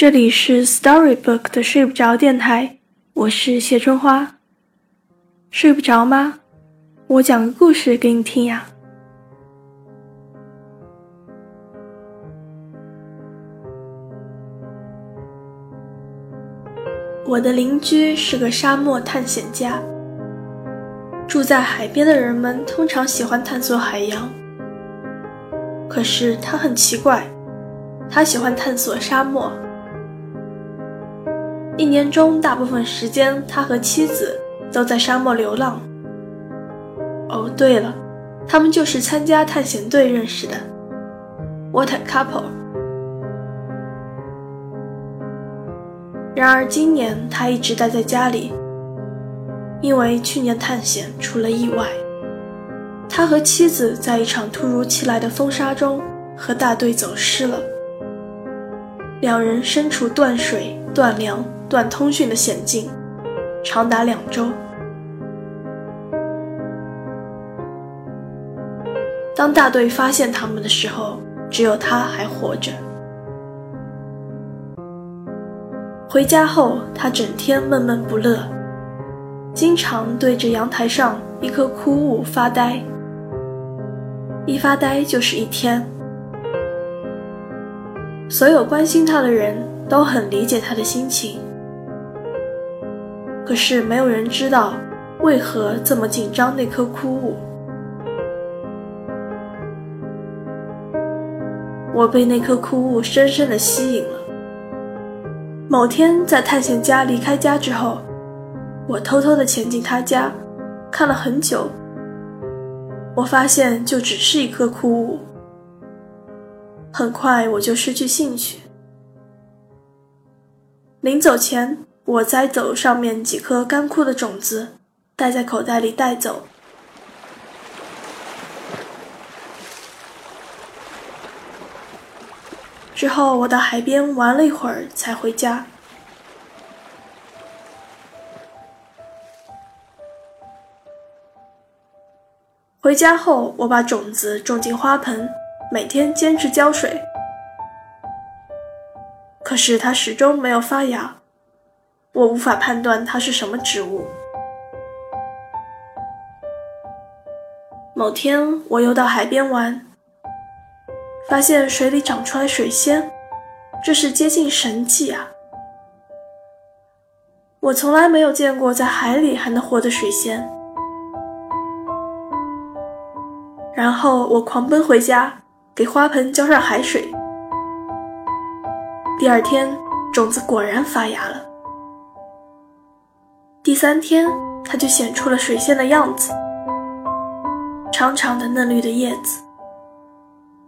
这里是 Storybook 的睡不着电台，我是谢春花。睡不着吗？我讲个故事给你听呀。我的邻居是个沙漠探险家。住在海边的人们通常喜欢探索海洋，可是他很奇怪，他喜欢探索沙漠。一年中大部分时间，他和妻子都在沙漠流浪。哦，对了，他们就是参加探险队认识的。What a couple！然而今年他一直待在家里。因为去年探险出了意外，他和妻子在一场突如其来的风沙中和大队走失了。两人身处断水、断粮、断通讯的险境，长达两周。当大队发现他们的时候，只有他还活着。回家后，他整天闷闷不乐。经常对着阳台上一棵枯木发呆，一发呆就是一天。所有关心他的人都很理解他的心情，可是没有人知道为何这么紧张那棵枯木。我被那棵枯木深深的吸引了。某天，在探险家离开家之后。我偷偷的潜进他家，看了很久。我发现就只是一棵枯木。很快我就失去兴趣。临走前，我摘走上面几颗干枯的种子，带在口袋里带走。之后我到海边玩了一会儿，才回家。回家后，我把种子种进花盆，每天坚持浇水。可是它始终没有发芽，我无法判断它是什么植物。某天，我又到海边玩，发现水里长出来水仙，这是接近神迹啊！我从来没有见过在海里还能活的水仙。然后我狂奔回家，给花盆浇上海水。第二天，种子果然发芽了。第三天，它就显出了水仙的样子：长长的嫩绿的叶子，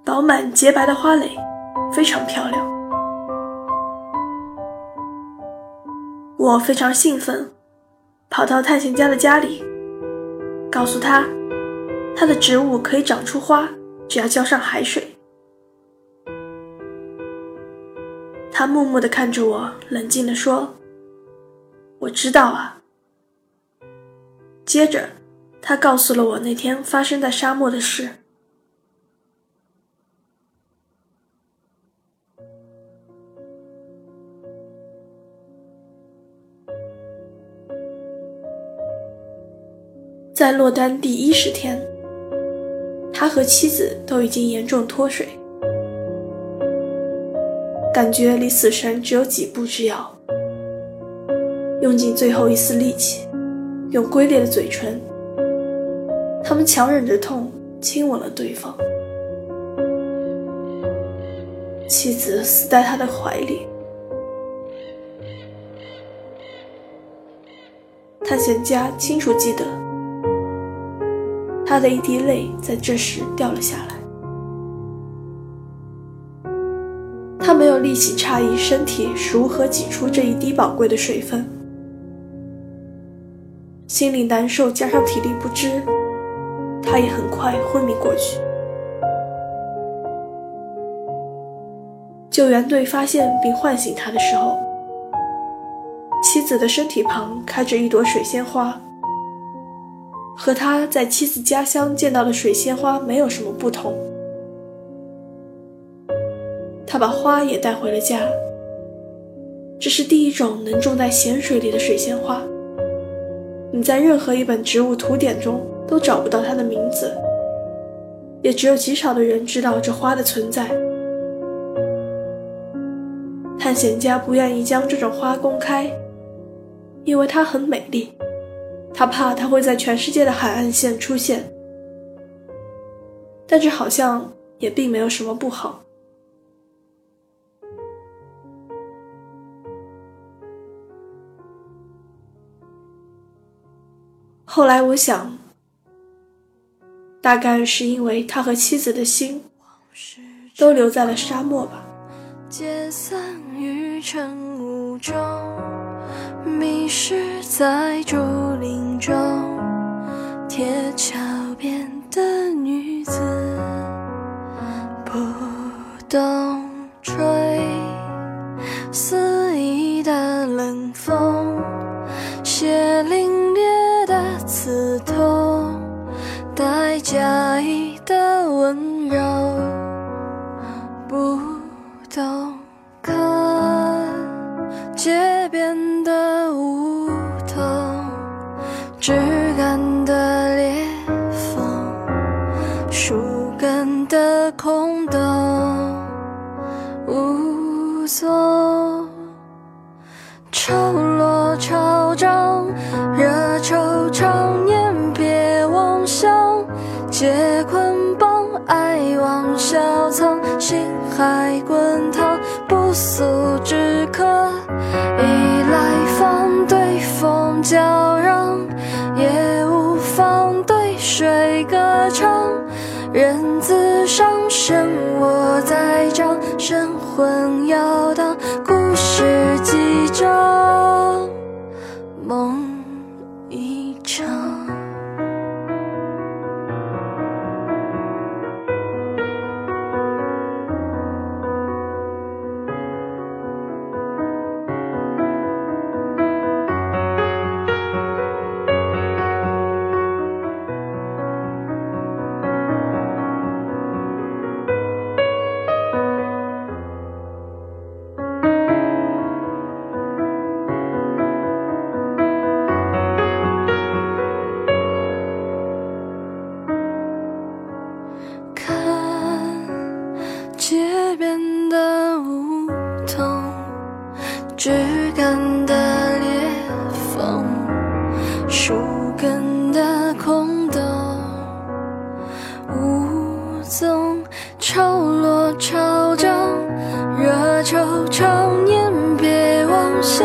饱满洁白的花蕾，非常漂亮。我非常兴奋，跑到探险家的家里，告诉他。它的植物可以长出花，只要浇上海水。他默默地看着我，冷静地说：“我知道啊。”接着，他告诉了我那天发生在沙漠的事。在落单第一十天。他和妻子都已经严重脱水，感觉离死神只有几步之遥。用尽最后一丝力气，用龟裂的嘴唇，他们强忍着痛亲吻了对方。妻子死在他的怀里。探险家清楚记得。他的一滴泪在这时掉了下来，他没有力气诧异身体如何挤出这一滴宝贵的水分，心里难受加上体力不支，他也很快昏迷过去。救援队发现并唤醒他的时候，妻子的身体旁开着一朵水仙花。和他在妻子家乡见到的水仙花没有什么不同。他把花也带回了家，这是第一种能种在咸水里的水仙花。你在任何一本植物图典中都找不到它的名字，也只有极少的人知道这花的存在。探险家不愿意将这种花公开，因为它很美丽，他怕它会在全世界的海岸线出现。但这好像也并没有什么不好。后来我想，大概是因为他和妻子的心都留在了沙漠吧。解散于晨雾中，迷失在竹林中，铁桥边的女子，不懂春潮落潮涨，热惆怅。借捆绑，爱往小藏，心海滚烫，不速之客，依来方对风叫嚷，也无妨对水歌唱。人自伤身，我在掌，神魂摇荡，故事几章，一枝干的裂缝，树根的空洞，无踪潮落潮涨，热惆怅念别妄想，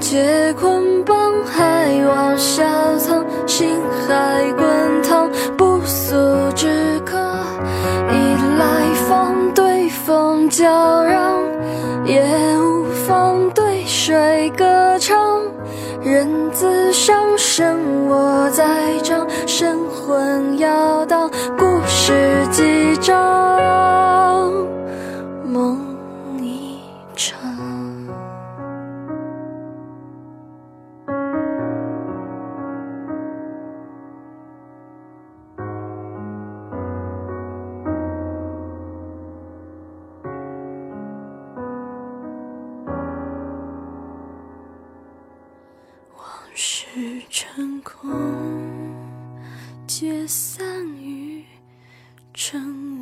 借捆绑还往下藏，心海滚烫，不速之客，依来访对风叫嚷，也无。水歌唱，人自伤身，我在掌，神魂摇荡，故事几章，是成空，皆散于尘。